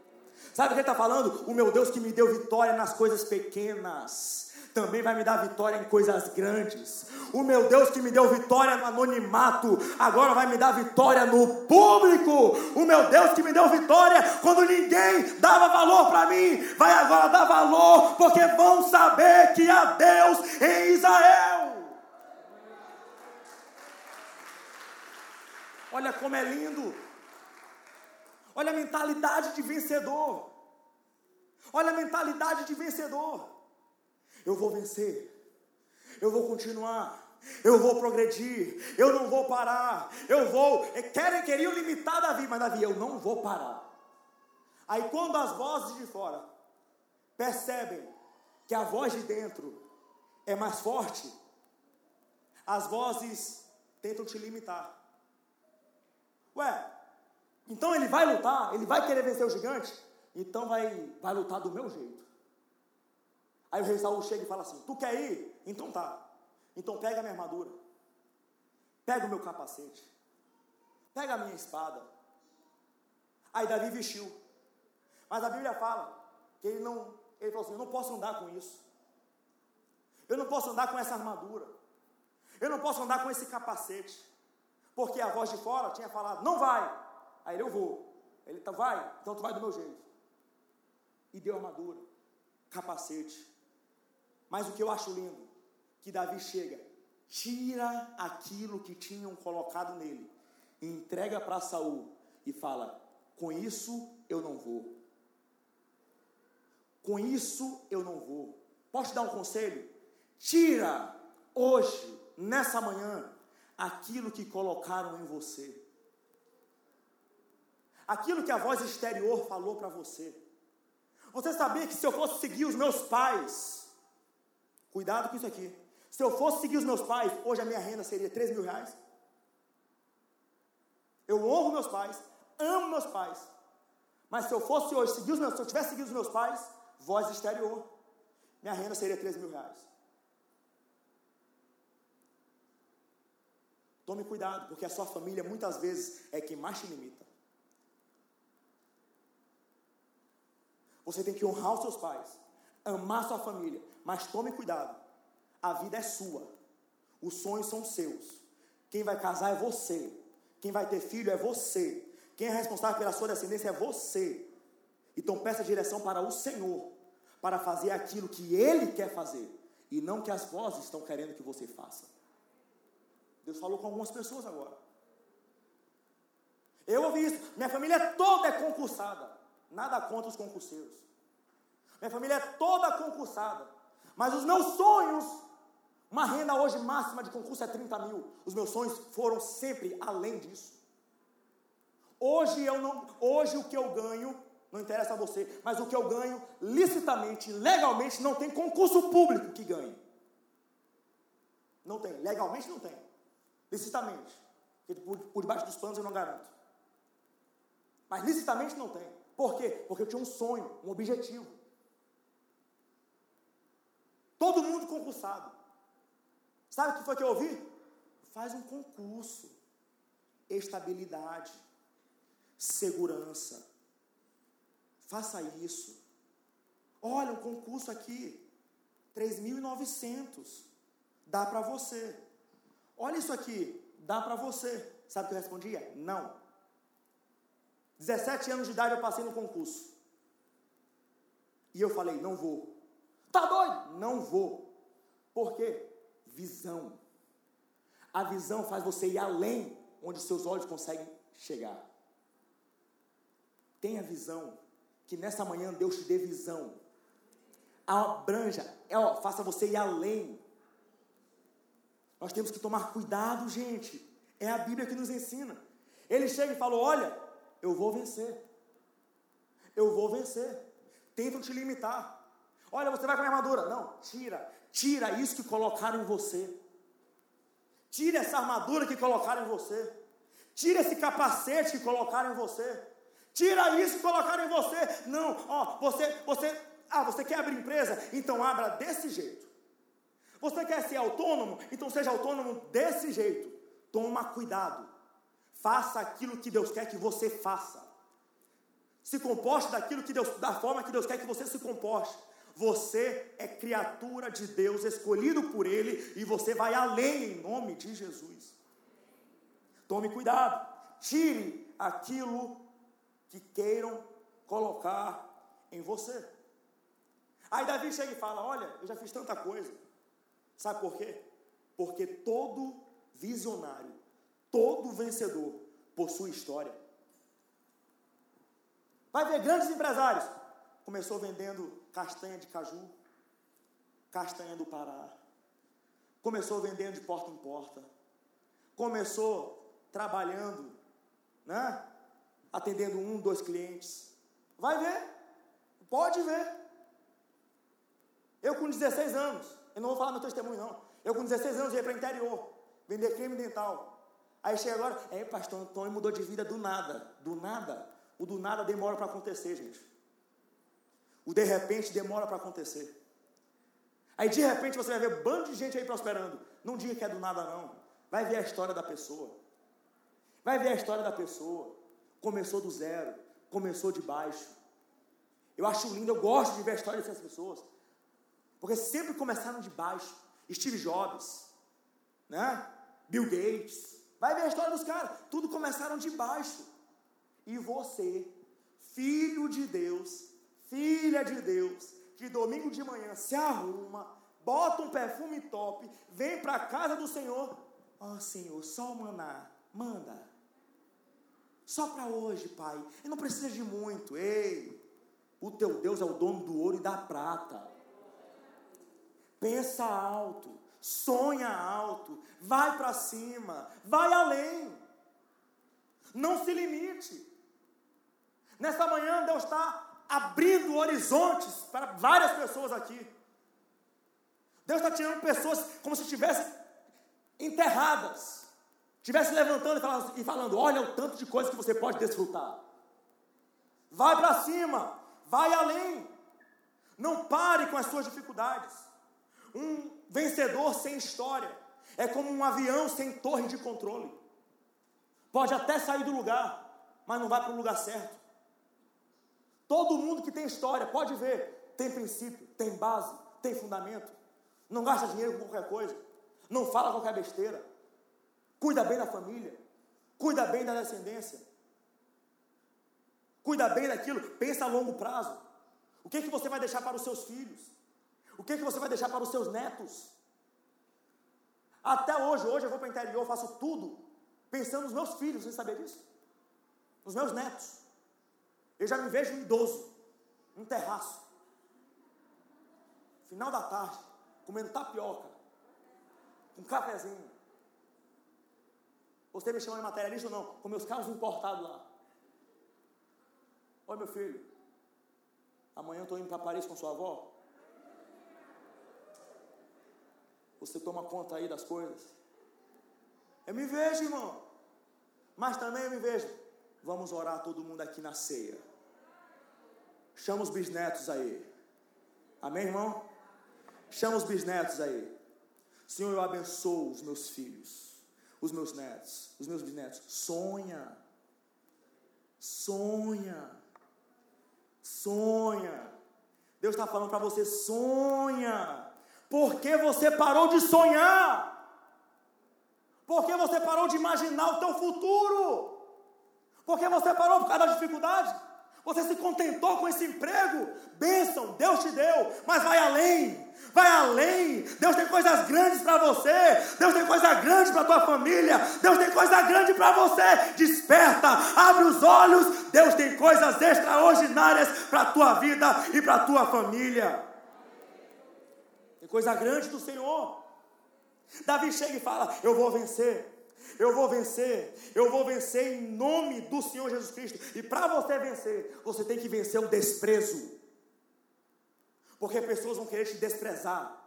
Sabe o que ele está falando? O meu Deus que me deu vitória nas coisas pequenas, também vai me dar vitória em coisas grandes. O meu Deus que me deu vitória no anonimato, agora vai me dar vitória no público. O meu Deus que me deu vitória quando ninguém dava valor para mim, vai agora dar valor, porque vão saber que há Deus em Israel. Olha como é lindo. Olha a mentalidade de vencedor. Olha a mentalidade de vencedor. Eu vou vencer. Eu vou continuar. Eu vou progredir. Eu não vou parar. Eu vou. É, querem, queriam limitar Davi, mas Davi, eu não vou parar. Aí quando as vozes de fora percebem que a voz de dentro é mais forte, as vozes tentam te limitar. Ué, então ele vai lutar, ele vai querer vencer o gigante, então vai, vai lutar do meu jeito. Aí o rei Saul chega e fala assim: Tu quer ir? Então tá. Então pega a minha armadura, pega o meu capacete, pega a minha espada. Aí Davi vestiu. Mas a Bíblia fala que ele não, ele falou assim: Eu não posso andar com isso. Eu não posso andar com essa armadura. Eu não posso andar com esse capacete. Porque a voz de fora tinha falado, não vai. Aí ele, eu vou. Ele tá, vai, então tu vai do meu jeito. E deu armadura, capacete. Mas o que eu acho lindo, que Davi chega, tira aquilo que tinham colocado nele, entrega para Saul e fala: com isso eu não vou. Com isso eu não vou. Posso te dar um conselho? Tira hoje, nessa manhã, aquilo que colocaram em você. Aquilo que a voz exterior falou para você. Você sabia que se eu fosse seguir os meus pais, cuidado com isso aqui. Se eu fosse seguir os meus pais, hoje a minha renda seria 3 mil reais. Eu honro meus pais, amo meus pais. Mas se eu fosse hoje seguir os meus, se eu tivesse seguido os meus pais, voz exterior, minha renda seria 3 mil reais. Tome cuidado, porque a sua família muitas vezes é quem mais te limita. Você tem que honrar os seus pais, amar sua família, mas tome cuidado. A vida é sua. Os sonhos são seus. Quem vai casar é você. Quem vai ter filho é você. Quem é responsável pela sua descendência é você. Então peça direção para o Senhor, para fazer aquilo que Ele quer fazer, e não que as vozes estão querendo que você faça. Deus falou com algumas pessoas agora. Eu ouvi isso. Minha família toda é concursada. Nada contra os concurseiros. Minha família é toda concursada. Mas os meus sonhos, uma renda hoje máxima de concurso é 30 mil. Os meus sonhos foram sempre além disso. Hoje eu não, hoje o que eu ganho não interessa a você, mas o que eu ganho licitamente, legalmente, não tem concurso público que ganhe. Não tem, legalmente não tem. Licitamente. Por, por debaixo dos panos eu não garanto. Mas licitamente não tem. Por quê? Porque eu tinha um sonho, um objetivo. Todo mundo concursado. Sabe o que foi que eu ouvi? Faz um concurso. Estabilidade. Segurança. Faça isso. Olha, um concurso aqui. 3.900. Dá para você. Olha isso aqui. Dá para você. Sabe o que eu respondia? Não. 17 anos de idade eu passei no concurso. E eu falei, não vou. Tá doido? Não vou. Por quê? Visão. A visão faz você ir além onde seus olhos conseguem chegar. Tenha visão. Que nessa manhã Deus te dê visão. Abranja, é, ó, faça você ir além. Nós temos que tomar cuidado, gente. É a Bíblia que nos ensina. Ele chega e falou: Olha, eu vou vencer. Eu vou vencer. Tentam te limitar. Olha, você vai com a armadura. Não, tira. Tira isso que colocaram em você. Tira essa armadura que colocaram em você. Tira esse capacete que colocaram em você. Tira isso que colocaram em você. Não, ó, você, você, ah, você quer abrir empresa? Então abra desse jeito. Você quer ser autônomo? Então seja autônomo desse jeito. Toma cuidado. Faça aquilo que Deus quer que você faça. Se comporte daquilo que Deus, da forma que Deus quer que você se comporte. Você é criatura de Deus, escolhido por Ele, e você vai além em nome de Jesus. Tome cuidado, tire aquilo que queiram colocar em você. Aí Davi chega e fala: Olha, eu já fiz tanta coisa. Sabe por quê? Porque todo visionário, todo vencedor possui história. Vai ver grandes empresários. Começou vendendo castanha de caju, castanha do Pará. Começou vendendo de porta em porta. Começou trabalhando, né? Atendendo um, dois clientes. Vai ver. Pode ver. Eu com 16 anos, eu não vou falar meu testemunho não. Eu com 16 anos ia para o interior, vender creme dental. Aí chega agora, é pastor Antônio mudou de vida do nada. Do nada. O do nada demora para acontecer, gente. O de repente demora para acontecer. Aí de repente você vai ver um bando de gente aí prosperando. Não diga que é do nada, não. Vai ver a história da pessoa. Vai ver a história da pessoa. Começou do zero, começou de baixo. Eu acho lindo, eu gosto de ver a história dessas pessoas. Porque sempre começaram de baixo. Steve Jobs, né? Bill Gates. Vai ver a história dos caras. Tudo começaram de baixo. E você, filho de Deus, filha de Deus, que domingo de manhã se arruma, bota um perfume top, vem para a casa do Senhor. Ó oh, Senhor, só o maná, manda. Só para hoje, Pai. E não precisa de muito. Ei, o teu Deus é o dono do ouro e da prata. Pensa alto, sonha alto, vai para cima, vai além. Não se limite. Nessa manhã, Deus está abrindo horizontes para várias pessoas aqui. Deus está tirando pessoas como se estivessem enterradas, estivesse levantando e falando, e falando: Olha o tanto de coisas que você pode desfrutar. Vai para cima, vai além. Não pare com as suas dificuldades. Um vencedor sem história é como um avião sem torre de controle. Pode até sair do lugar, mas não vai para o lugar certo. Todo mundo que tem história, pode ver, tem princípio, tem base, tem fundamento. Não gasta dinheiro com qualquer coisa. Não fala qualquer besteira. Cuida bem da família. Cuida bem da descendência. Cuida bem daquilo. Pensa a longo prazo. O que, é que você vai deixar para os seus filhos? O que, é que você vai deixar para os seus netos? Até hoje, hoje eu vou para o interior, faço tudo pensando nos meus filhos, você sabia disso? Nos meus netos. Eu já me vejo um idoso, num terraço, final da tarde, comendo tapioca, com um cafezinho. Você me chama de materialista ou não? Com meus carros importados lá. Oi, meu filho. Amanhã eu estou indo para Paris com sua avó. Você toma conta aí das coisas. Eu me vejo, irmão. Mas também eu me vejo. Vamos orar todo mundo aqui na ceia. Chama os bisnetos aí. Amém, irmão? Chama os bisnetos aí. Senhor, eu abençoo os meus filhos, os meus netos, os meus bisnetos. Sonha. Sonha. Sonha. Deus está falando para você: sonha. Porque você parou de sonhar? Porque você parou de imaginar o teu futuro? Porque você parou por causa da dificuldade? Você se contentou com esse emprego? Bênção, Deus te deu, mas vai além. Vai além. Deus tem coisas grandes para você. Deus tem coisa grande para tua família. Deus tem coisa grande para você. Desperta, abre os olhos. Deus tem coisas extraordinárias para tua vida e para tua família. Tem coisa grande do Senhor. Davi chega e fala: Eu vou vencer. Eu vou vencer, eu vou vencer em nome do Senhor Jesus Cristo. E para você vencer, você tem que vencer o desprezo. Porque pessoas vão querer te desprezar.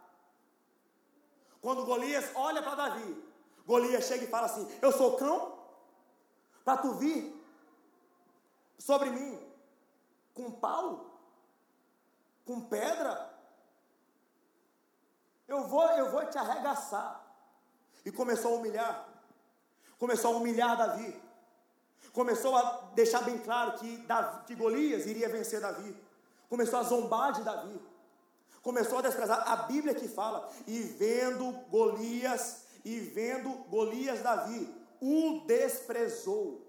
Quando Golias olha para Davi, Golias chega e fala assim: Eu sou cão para tu vir sobre mim com pau, com pedra. Eu vou, eu vou te arregaçar. E começou a humilhar começou a humilhar Davi, começou a deixar bem claro que, Davi, que Golias iria vencer Davi, começou a zombar de Davi, começou a desprezar. A Bíblia que fala, e vendo Golias, e vendo Golias Davi, o desprezou,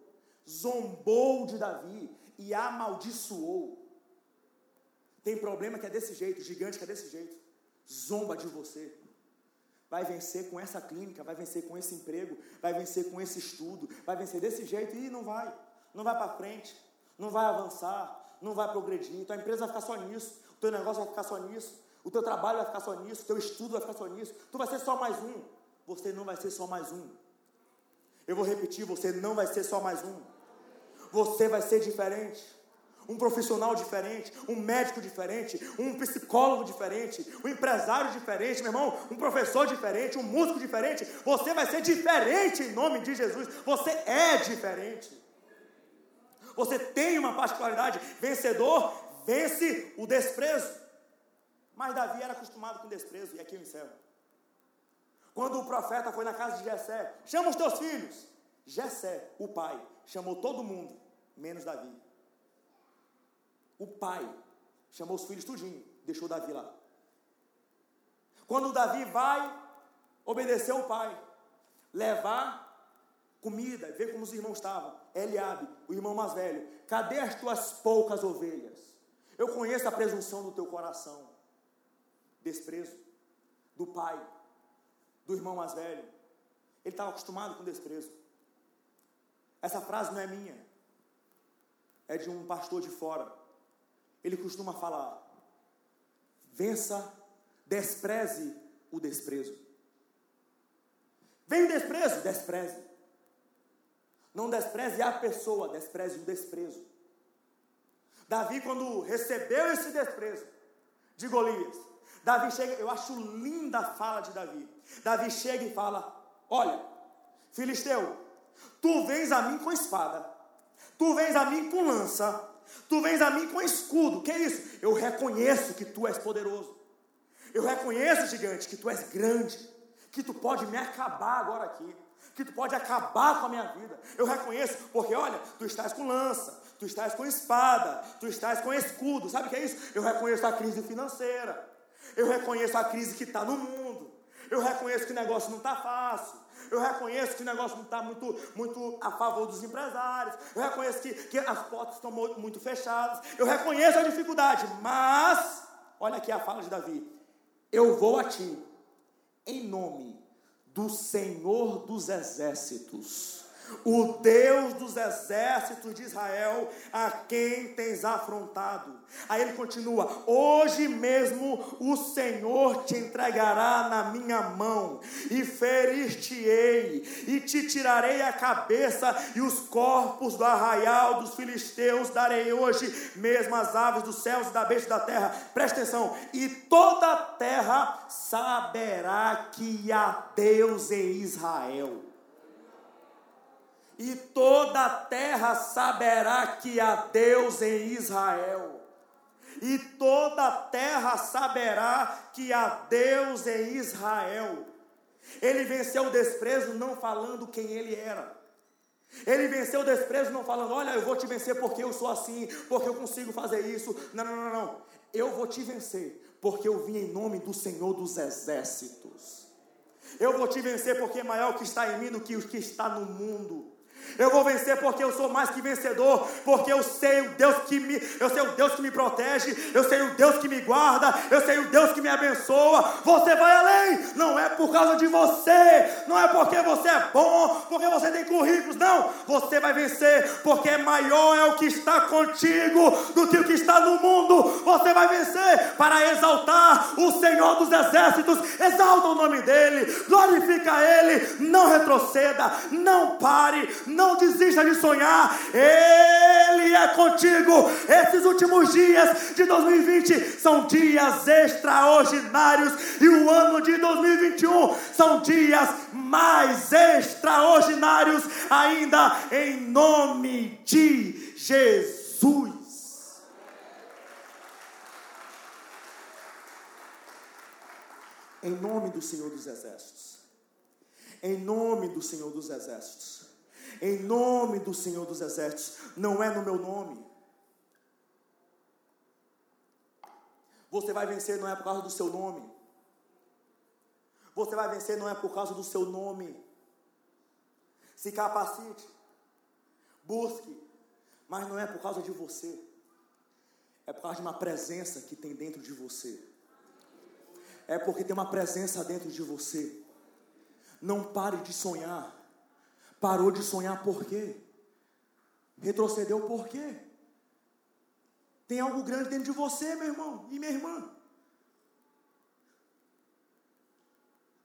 zombou de Davi e amaldiçoou. Tem problema que é desse jeito, gigante que é desse jeito, zomba de você vai vencer com essa clínica, vai vencer com esse emprego, vai vencer com esse estudo, vai vencer desse jeito e não vai, não vai para frente, não vai avançar, não vai progredir. Então a empresa vai ficar só nisso, o teu negócio vai ficar só nisso, o teu trabalho vai ficar só nisso, o teu estudo vai ficar só nisso. Tu vai ser só mais um. Você não vai ser só mais um. Eu vou repetir, você não vai ser só mais um. Você vai ser diferente um profissional diferente, um médico diferente, um psicólogo diferente, um empresário diferente, meu irmão, um professor diferente, um músico diferente. Você vai ser diferente em nome de Jesus. Você é diferente. Você tem uma particularidade. Vencedor vence o desprezo. Mas Davi era acostumado com desprezo, e aqui eu encerro. Quando o profeta foi na casa de Jessé, chama os teus filhos. Jessé, o pai, chamou todo mundo, menos Davi. O pai chamou os filhos tudinho, deixou Davi lá. Quando Davi vai obedecer o pai, levar comida, ver como os irmãos estavam. Eliabe, o irmão mais velho, cadê as tuas poucas ovelhas? Eu conheço a presunção do teu coração. Desprezo do pai, do irmão mais velho. Ele estava acostumado com desprezo. Essa frase não é minha. É de um pastor de fora. Ele costuma falar: vença, despreze o desprezo. Vem o desprezo, despreze. Não despreze a pessoa, despreze o desprezo. Davi, quando recebeu esse desprezo de Golias, Davi chega, eu acho linda a fala de Davi. Davi chega e fala: Olha, Filisteu, tu vens a mim com espada, tu vens a mim com lança, tu vens a mim com escudo. Que é isso? Eu reconheço que tu és poderoso. Eu reconheço, gigante, que tu és grande, que tu pode me acabar agora aqui que tu pode acabar com a minha vida. Eu reconheço, porque olha, tu estás com lança, tu estás com espada, tu estás com escudo. Sabe o que é isso? Eu reconheço a crise financeira. Eu reconheço a crise que está no mundo. Eu reconheço que o negócio não está fácil. Eu reconheço que o negócio não está muito, muito a favor dos empresários. Eu reconheço que, que as portas estão muito fechadas. Eu reconheço a dificuldade. Mas, olha aqui a fala de Davi. Eu vou a ti, em nome do Senhor dos Exércitos o Deus dos exércitos de Israel, a quem tens afrontado. Aí ele continua: Hoje mesmo o Senhor te entregará na minha mão, e ferir-te-ei, e te tirarei a cabeça e os corpos do arraial dos filisteus, darei hoje mesmo as aves dos céus e da besta da terra. Presta atenção: e toda a terra saberá que há Deus em Israel e toda a terra saberá que há Deus em Israel. E toda a terra saberá que há Deus em Israel. Ele venceu o desprezo não falando quem ele era. Ele venceu o desprezo não falando, olha, eu vou te vencer porque eu sou assim, porque eu consigo fazer isso. Não, não, não, não. Eu vou te vencer porque eu vim em nome do Senhor dos exércitos. Eu vou te vencer porque é maior o que está em mim do que o que está no mundo. Eu vou vencer porque eu sou mais que vencedor, porque eu sei o Deus que me, eu sei o Deus que me protege, eu sei o Deus que me guarda, eu sei o Deus que me abençoa. Você vai além, não é por causa de você, não é porque você é bom, porque você tem currículos, não. Você vai vencer porque maior é o que está contigo do que o que está no mundo. Você vai vencer para exaltar o Senhor dos exércitos. Exalta o nome dele, glorifica ele, não retroceda, não pare, não desista de sonhar, Ele é contigo. Esses últimos dias de 2020 são dias extraordinários, e o ano de 2021 são dias mais extraordinários ainda, em nome de Jesus. Em nome do Senhor dos Exércitos. Em nome do Senhor dos Exércitos em nome do Senhor dos Exércitos, não é no meu nome. Você vai vencer não é por causa do seu nome. Você vai vencer não é por causa do seu nome. Se capacite, busque, mas não é por causa de você. É por causa de uma presença que tem dentro de você. É porque tem uma presença dentro de você. Não pare de sonhar. Parou de sonhar por quê? Retrocedeu por quê? Tem algo grande dentro de você, meu irmão e minha irmã.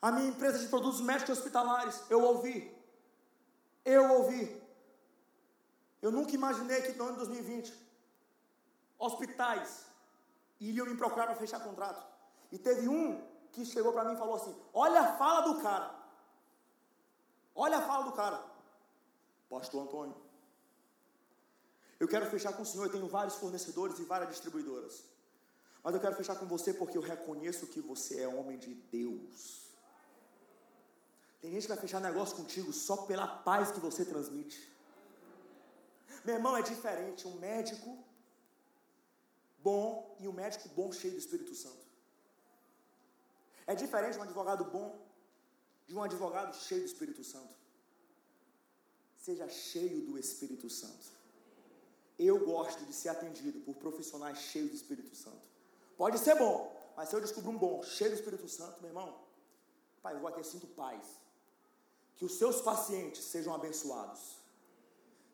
A minha empresa de produtos médicos hospitalares, eu ouvi. Eu ouvi. Eu nunca imaginei que no ano de 2020, hospitais iriam me procurar para fechar contrato. E teve um que chegou para mim e falou assim: Olha a fala do cara. Olha a fala do cara. Pastor Antônio. Eu quero fechar com o Senhor. Eu tenho vários fornecedores e várias distribuidoras. Mas eu quero fechar com você porque eu reconheço que você é homem de Deus. Tem gente que vai fechar negócio contigo só pela paz que você transmite. Meu irmão, é diferente um médico bom e um médico bom cheio do Espírito Santo. É diferente um advogado bom de um advogado cheio do Espírito Santo. Seja cheio do Espírito Santo. Eu gosto de ser atendido por profissionais cheios do Espírito Santo. Pode ser bom, mas se eu descubro um bom, cheio do Espírito Santo, meu irmão, pai, eu vou aqui, sinto paz. Que os seus pacientes sejam abençoados.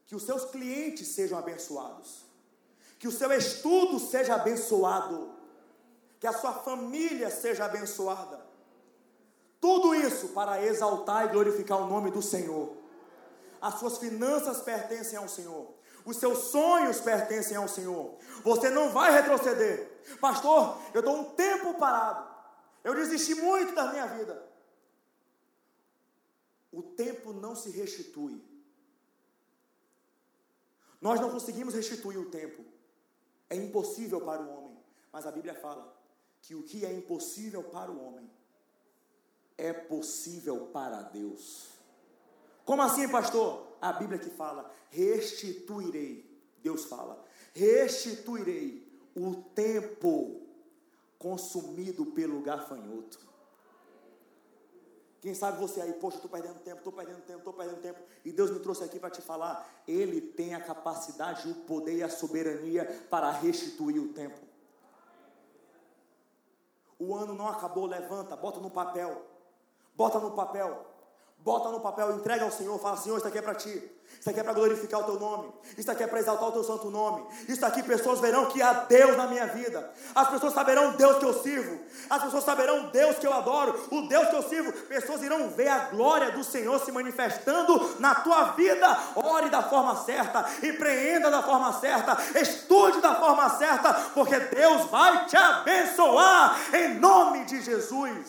Que os seus clientes sejam abençoados. Que o seu estudo seja abençoado. Que a sua família seja abençoada. Tudo isso para exaltar e glorificar o nome do Senhor. As suas finanças pertencem ao Senhor. Os seus sonhos pertencem ao Senhor. Você não vai retroceder. Pastor, eu estou um tempo parado. Eu desisti muito da minha vida. O tempo não se restitui. Nós não conseguimos restituir o tempo. É impossível para o homem. Mas a Bíblia fala que o que é impossível para o homem é possível para Deus. Como assim, pastor? A Bíblia que fala: restituirei. Deus fala: restituirei o tempo consumido pelo gafanhoto. Quem sabe você aí, poxa, estou perdendo tempo, estou perdendo tempo, estou perdendo tempo. E Deus me trouxe aqui para te falar. Ele tem a capacidade, o poder e a soberania para restituir o tempo. O ano não acabou, levanta, bota no papel. Bota no papel. Bota no papel, entrega ao Senhor, fala: Senhor, isso aqui é para ti. Isso aqui é para glorificar o teu nome. Isso aqui é para exaltar o teu santo nome. Isso aqui pessoas verão que há Deus na minha vida. As pessoas saberão Deus que eu sirvo. As pessoas saberão Deus que eu adoro. O Deus que eu sirvo. Pessoas irão ver a glória do Senhor se manifestando na tua vida. Ore da forma certa. Empreenda da forma certa. Estude da forma certa. Porque Deus vai te abençoar em nome de Jesus.